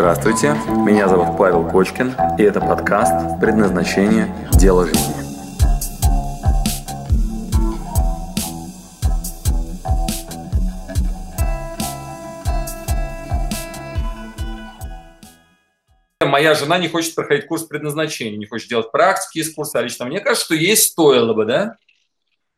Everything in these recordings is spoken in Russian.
Здравствуйте, меня зовут Павел Кочкин, и это подкаст «Предназначение. Дело жизни». Моя жена не хочет проходить курс предназначения, не хочет делать практики из курса, а лично мне кажется, что ей стоило бы, да?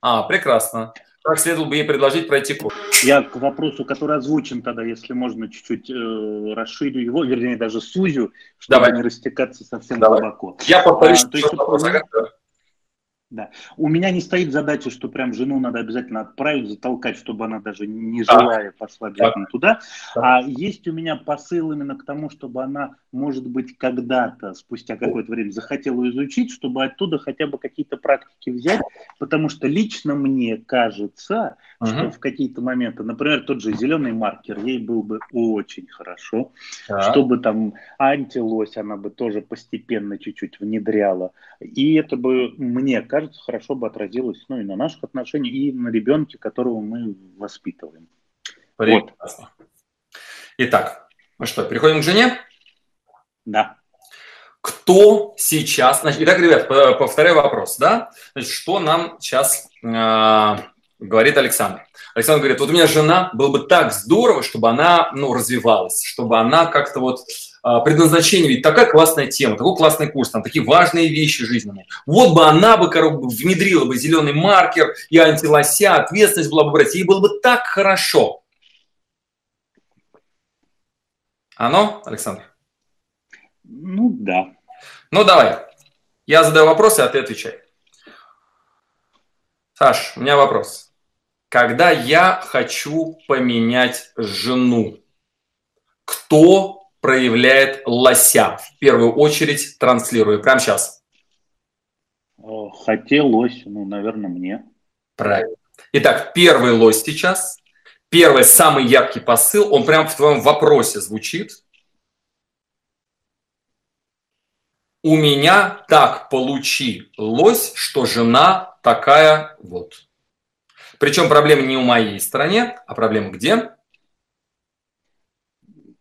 А, прекрасно. Как следовало бы ей предложить пройти курс? Я к вопросу, который озвучен тогда, если можно, чуть-чуть э, расширю его, вернее, даже сузю, чтобы Давай. не растекаться совсем Давай. глубоко. Я повторюсь, А, то есть что вопрос, у меня- ага. Да. У меня не стоит задача, что прям жену надо обязательно отправить, затолкать, чтобы она даже не желая пошла обязательно туда. Так. А есть у меня посыл именно к тому, чтобы она, может быть, когда-то, спустя какое-то время, захотела изучить, чтобы оттуда хотя бы какие-то практики взять, потому что лично мне кажется, что Мгм. в какие-то моменты, например, тот же зеленый маркер, ей был бы очень хорошо, Так. чтобы там антилось она бы тоже постепенно чуть-чуть внедряла. И это бы, мне кажется, хорошо бы отразилось ну, и на наших отношениях, и на ребенке, которого мы воспитываем. Прекрасно. Итак, ну что, переходим к жене? Да. Кто сейчас... Значит, итак, ребят, повторяю вопрос, да? Значит, что нам сейчас э, говорит Александр? Александр говорит, вот у меня жена, было бы так здорово, чтобы она, ну, развивалась, чтобы она как-то вот предназначение, ведь такая классная тема, такой классный курс, там такие важные вещи жизненные. Вот бы она бы, внедрила бы зеленый маркер и антилося, ответственность была бы брать, ей было бы так хорошо. Оно, Александр? Ну да. Ну, давай. Я задаю вопросы, а ты отвечай. Саш, у меня вопрос. Когда я хочу поменять жену, кто проявляет лося? В первую очередь транслирую. Прямо сейчас. Э, Хотелось, ну, наверное, мне. Правильно. Итак, первый лось сейчас. Первый, самый яркий посыл, он прямо в твоем вопросе звучит. У меня так получилось, что жена такая вот. Причем проблема не у моей стороне, а проблема где?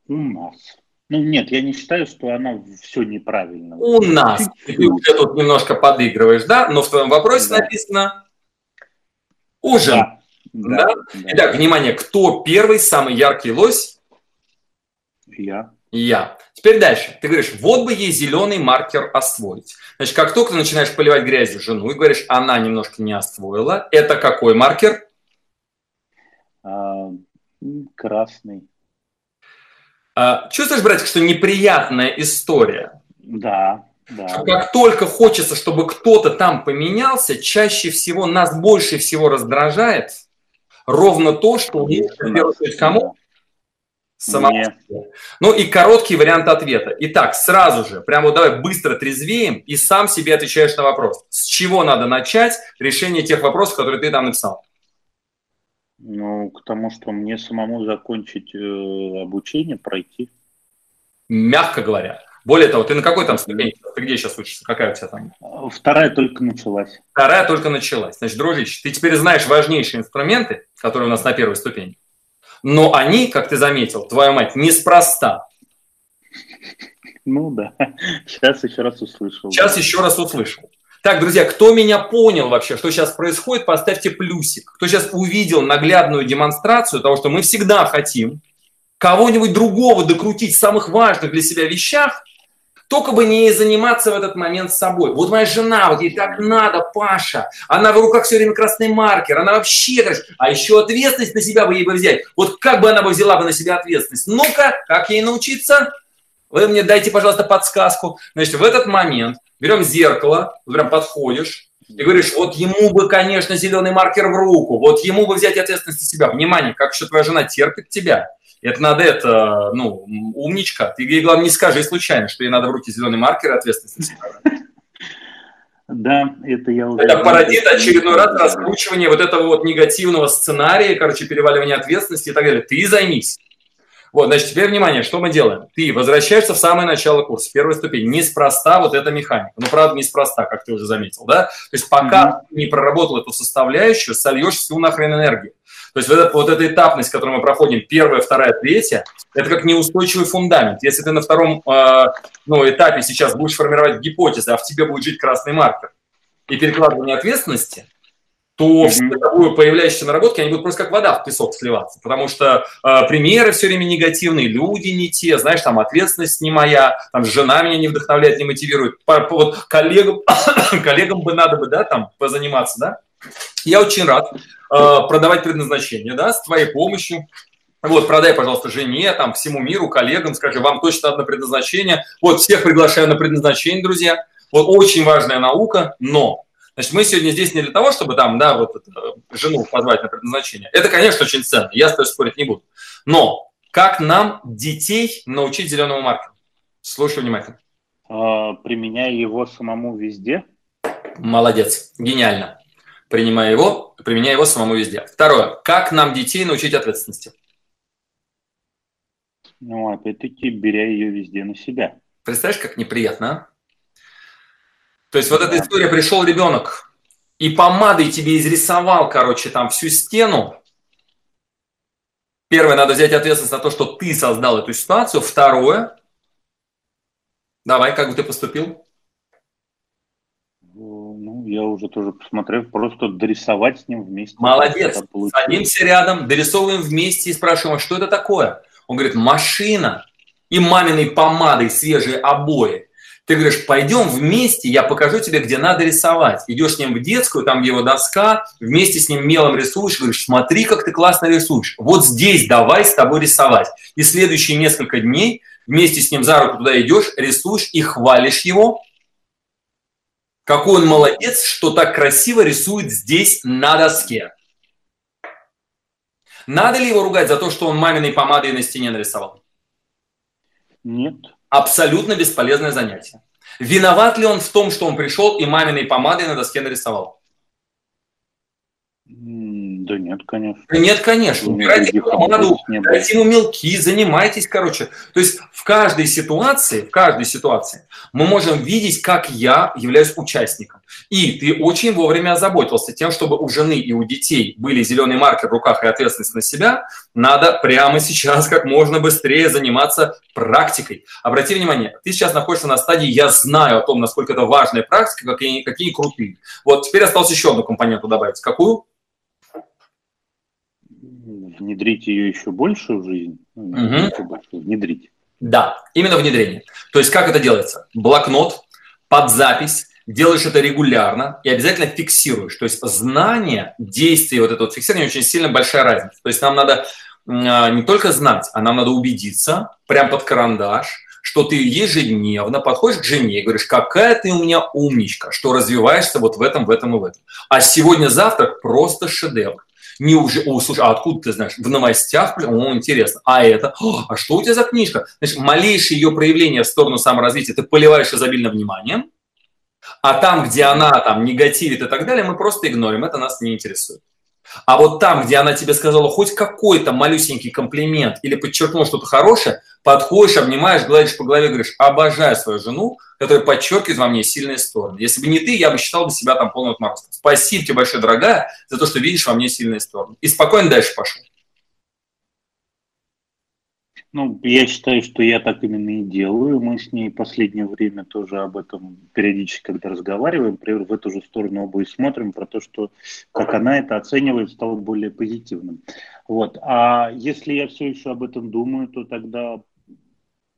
У нас. Ну нет, я не считаю, что она все неправильно. У нас. Ты уже тут немножко подыгрываешь, да? Но в твоем вопросе Да. написано у жены. Да, Да? да, Итак, внимание, кто первый, самый яркий лось? я. Я. Теперь дальше. Ты говоришь, вот бы ей зеленый маркер освоить. Значит, как только ты начинаешь поливать грязью жену и говоришь, она немножко не освоила, это какой маркер? А, красный. А, Чувствуешь, братик, что неприятная история? Да, да. Что как только хочется, чтобы кто-то там поменялся, чаще всего нас больше всего раздражает ровно то, что первую очередь, кому? Самому себе. Ну и короткий вариант ответа. Итак, сразу же, прямо вот давай быстро трезвеем и сам себе отвечаешь на вопрос. С чего надо начать решение тех вопросов, которые ты там написал? Ну, к тому, что мне самому закончить э, обучение, пройти. Мягко говоря. Более того, ты на какой там ступени? Ты где сейчас учишься? Какая у тебя там? Вторая только началась. Вторая только началась. Значит, дружище, ты теперь знаешь важнейшие инструменты, которые у нас на первой ступени. Но они, как ты заметил, твою мать, неспроста. Ну да. Сейчас еще раз услышал. Сейчас еще раз услышал. Так, друзья, кто меня понял вообще, что сейчас происходит, поставьте плюсик. Кто сейчас увидел наглядную демонстрацию того, что мы всегда хотим кого-нибудь другого докрутить в самых важных для себя вещах, только бы не заниматься в этот момент собой. Вот моя жена, вот ей так надо, Паша. Она в руках все время красный маркер. Она вообще, а еще ответственность на себя бы ей бы взять. Вот как бы она бы взяла бы на себя ответственность? Ну-ка, как ей научиться? Вы мне дайте, пожалуйста, подсказку. Значит, в этот момент берем зеркало, прям подходишь и говоришь, вот ему бы, конечно, зеленый маркер в руку, вот ему бы взять ответственность на себя. Внимание, как еще твоя жена терпит тебя. Это надо, это, ну, умничка. Ты ей, главное, не скажи случайно, что ей надо в руки зеленый маркер и ответственность на себя. Да, это я уже... Это породит очередной раз раскручивание вот этого вот негативного сценария, короче, переваливание ответственности и так далее. Ты займись. Вот, значит, теперь внимание, что мы делаем? Ты возвращаешься в самое начало курса, первая ступень. Неспроста вот эта механика. Ну, правда, неспроста, как ты уже заметил, да? То есть пока Мгм. ты не проработал эту составляющую, сольешь всю нахрен энергию. То есть вот, это, вот эта этапность, которую мы проходим, первая, вторая, третья, это как неустойчивый фундамент. Если ты на втором э, ну, этапе сейчас будешь формировать гипотезы, а в тебе будет жить красный маркер и перекладывание ответственности, то mm-hmm. все тобой появляющиеся наработки, они будут просто как вода в песок сливаться, потому что э, примеры все время негативные, люди не те, знаешь, там ответственность не моя, там жена меня не вдохновляет, не мотивирует, по, по, вот коллегам, коллегам бы надо бы, да, там позаниматься, да. Я очень рад э, продавать предназначение, да, с твоей помощью, вот, продай, пожалуйста, жене, там, всему миру, коллегам, скажи, вам точно надо на предназначение. Вот, всех приглашаю на предназначение, друзья. Вот, очень важная наука, но Значит, мы сегодня здесь не для того, чтобы там, да, вот эту, жену позвать на предназначение. Это, конечно, очень ценно, я с тобой спорить не буду. Но как нам детей научить зеленому маркеру? Слушай внимательно. А, применяя его самому везде. Молодец, гениально. Принимая его, применяя его самому везде. Второе. Как нам детей научить ответственности? Ну, опять-таки, беря ее везде на себя. Представляешь, как неприятно, а? То есть вот эта история, пришел ребенок и помадой тебе изрисовал, короче, там всю стену. Первое, надо взять ответственность за то, что ты создал эту ситуацию. Второе, давай, как бы ты поступил? Ну, я уже тоже посмотрел, просто дорисовать с ним вместе. Молодец. Садимся рядом, дорисовываем вместе и спрашиваем, а что это такое? Он говорит, машина и маминой помадой свежие обои. Ты говоришь, пойдем вместе, я покажу тебе, где надо рисовать. Идешь с ним в детскую, там его доска, вместе с ним мелом рисуешь, говоришь, смотри, как ты классно рисуешь. Вот здесь давай с тобой рисовать. И следующие несколько дней вместе с ним за руку туда идешь, рисуешь и хвалишь его. Какой он молодец, что так красиво рисует здесь на доске. Надо ли его ругать за то, что он маминой помадой на стене нарисовал? Нет. Абсолютно бесполезное занятие. Виноват ли он в том, что он пришел и маминой помадой на доске нарисовал? Да нет, конечно. Нет, конечно. Убирайте помаду, дайте ему мелки, занимайтесь, короче. То есть в каждой ситуации, в каждой ситуации мы можем видеть, как я являюсь участником. И ты очень вовремя озаботился тем, чтобы у жены и у детей были зеленый маркер в руках и ответственность на себя. Надо прямо сейчас как можно быстрее заниматься практикой. Обрати внимание, ты сейчас находишься на стадии «я знаю о том, насколько это важная практика, какие, какие крутые». Вот теперь осталось еще одну компоненту добавить. Какую? Внедрить ее еще больше в жизнь, угу. еще больше, внедрить. Да, именно внедрение. То есть как это делается? Блокнот, под запись, делаешь это регулярно и обязательно фиксируешь. То есть знание, действие, вот это вот фиксирование очень сильно большая разница. То есть нам надо а, не только знать, а нам надо убедиться, прям под карандаш, что ты ежедневно подходишь к жене и говоришь, какая ты у меня умничка, что развиваешься вот в этом, в этом и в этом. А сегодня завтрак просто шедевр не уже, о, слушай, а откуда ты знаешь? В новостях, о, интересно. А это, о, а что у тебя за книжка? Значит, малейшее ее проявление в сторону саморазвития ты поливаешь изобильно вниманием, а там, где она там негативит и так далее, мы просто игнорим, это нас не интересует. А вот там, где она тебе сказала хоть какой-то малюсенький комплимент или подчеркнула что-то хорошее, подходишь, обнимаешь, гладишь по голове, говоришь, обожаю свою жену, которая подчеркивает во мне сильные стороны. Если бы не ты, я бы считал бы себя там полным отморозком. Спасибо тебе большое, дорогая, за то, что видишь во мне сильные стороны. И спокойно дальше пошел. Ну, я считаю, что я так именно и делаю. Мы с ней последнее время тоже об этом периодически, когда разговариваем, в эту же сторону оба и смотрим, про то, что как она это оценивает, стало более позитивным. Вот. А если я все еще об этом думаю, то тогда,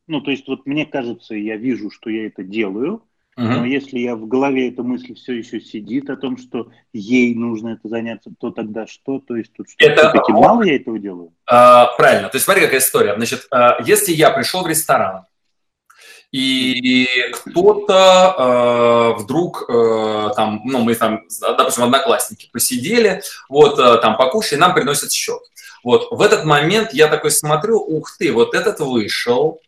ну, то есть вот мне кажется, я вижу, что я это делаю, Uh-huh. Но если я в голове эта мысль все еще сидит о том, что ей нужно это заняться, то тогда что? То есть тут что, это... все-таки мало я этого делаю? А, правильно. То есть смотри, какая история. Значит, а, если я пришел в ресторан, и кто-то э, вдруг э, там, ну, мы там, допустим, одноклассники посидели, вот э, там покушали, нам приносят счет. Вот в этот момент я такой смотрю, ух ты, вот этот вышел,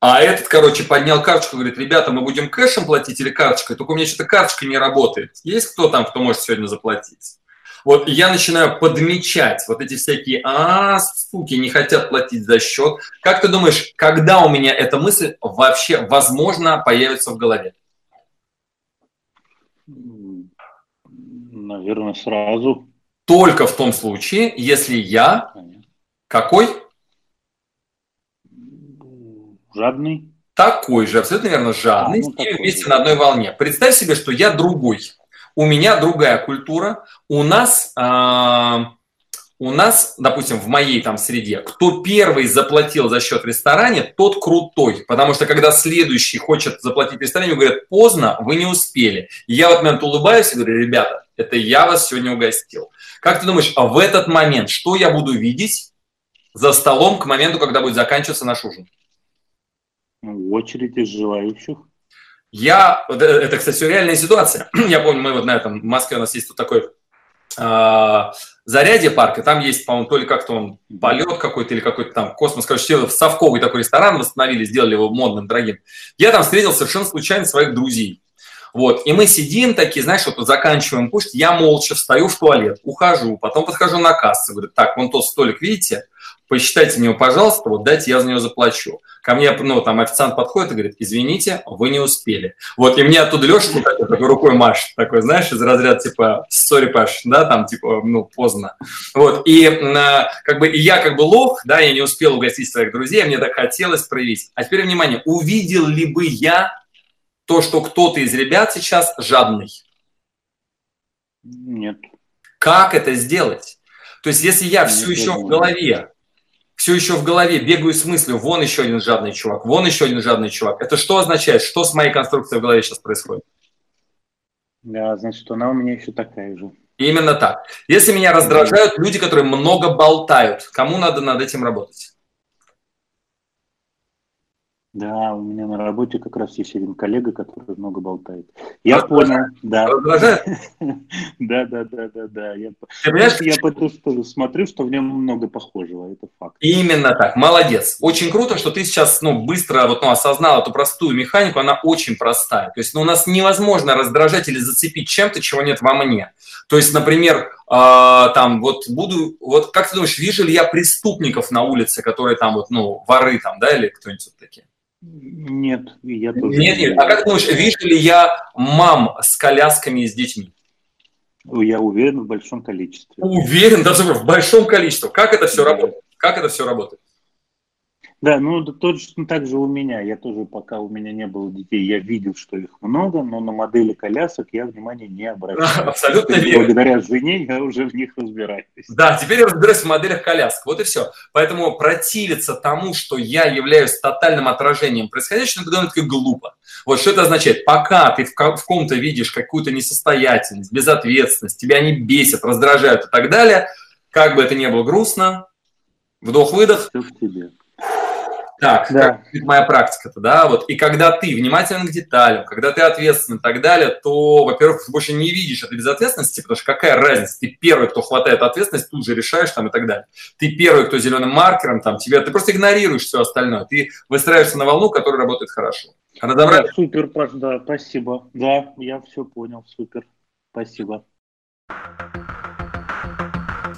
а этот, короче, поднял карточку, говорит, ребята, мы будем кэшем платить или карточкой? Только у меня что-то карточка не работает. Есть кто там, кто может сегодня заплатить? Вот я начинаю подмечать вот эти всякие, а, суки, не хотят платить за счет. Как ты думаешь, когда у меня эта мысль вообще, возможно, появится в голове? Наверное, сразу. только в том случае, если я какой? Жадный. Такой же, абсолютно верно, жадный, а, ну, и вместе на одной волне. Представь себе, что я другой. У меня другая культура. У нас, э, у нас, допустим, в моей там среде, кто первый заплатил за счет ресторана, тот крутой. Потому что когда следующий хочет заплатить в ресторане, говорят, поздно, вы не успели. И я в этот момент улыбаюсь и говорю, ребята, это я вас сегодня угостил. Как ты думаешь, а в этот момент что я буду видеть за столом к моменту, когда будет заканчиваться наш ужин? Ну, очередь из желающих. Я, э, это, кстати, реальная ситуация. Я помню, мы вот на этом, в Москве у нас есть тут такой э, зарядье парк, и там есть, по-моему, то ли как-то он полет какой-то или какой-то там космос, короче, совковый такой ресторан восстановили, сделали его модным, дорогим. Я там встретил совершенно случайно своих друзей. Вот, и мы сидим такие, знаешь, вот заканчиваем кушать, я молча встаю в туалет, ухожу, потом подхожу на кассу, говорю, так, вон тот столик, видите, посчитайте мне, пожалуйста, вот дайте, я за него заплачу. Ко мне, ну, там официант подходит и говорит, извините, вы не успели. Вот, и мне оттуда Леша такой, такой рукой маш, такой, знаешь, из разряда, типа, сори, Паш, да, там, типа, ну, поздно. Вот, и как бы, и я как бы лох, да, я не успел угостить своих друзей, мне так хотелось проявить. А теперь, внимание, увидел ли бы я то, что кто-то из ребят сейчас жадный? Нет. Как это сделать? То есть, если я все еще в голове все еще в голове бегаю с мыслью, вон еще один жадный чувак, вон еще один жадный чувак. Это что означает? Что с моей конструкцией в голове сейчас происходит? Да, значит, она у меня еще такая же. Именно так. Если меня раздражают люди, которые много болтают, кому надо над этим работать? Да, у меня на работе как раз есть один коллега, который много болтает. Я а понял, да. Да, да, да, да, да. Я, я потому смотрю, что в нем много похожего, это факт. Именно так, молодец. Очень круто, что ты сейчас ну, быстро вот, ну, осознал эту простую механику, она очень простая. То есть ну, у нас невозможно раздражать или зацепить чем-то, чего нет во мне. То есть, например, э, там вот буду, вот как ты думаешь, вижу ли я преступников на улице, которые там вот, ну, воры там, да, или кто-нибудь вот такие? Нет, я тоже. Нет, нет. А как думаешь, вижу ли я мам с колясками и с детьми? Я уверен в большом количестве. Уверен, даже в большом количестве. Как это все работает? Как это все работает? Да, ну точно так же у меня. Я тоже, пока у меня не было детей, я видел, что их много, но на модели колясок я внимания не обращаю. Абсолютно верно. Благодаря жене я уже в них разбираюсь. Да, теперь я разбираюсь в моделях колясок. Вот и все. Поэтому противиться тому, что я являюсь тотальным отражением происходящего, это довольно-таки глупо. Вот что это означает? Пока ты в ком-то видишь какую-то несостоятельность, безответственность, тебя не бесит, раздражают и так далее, как бы это ни было грустно, вдох-выдох. Тебе так, да. как моя практика-то, да, вот, и когда ты внимателен к деталям, когда ты ответственен и так далее, то, во-первых, ты больше не видишь этой безответственности, потому что какая разница, ты первый, кто хватает ответственность, тут же решаешь там и так далее. Ты первый, кто зеленым маркером там, тебя, ты просто игнорируешь все остальное, ты выстраиваешься на волну, которая работает хорошо. А да, супер, Паш, да, спасибо. Да, я все понял, супер, спасибо.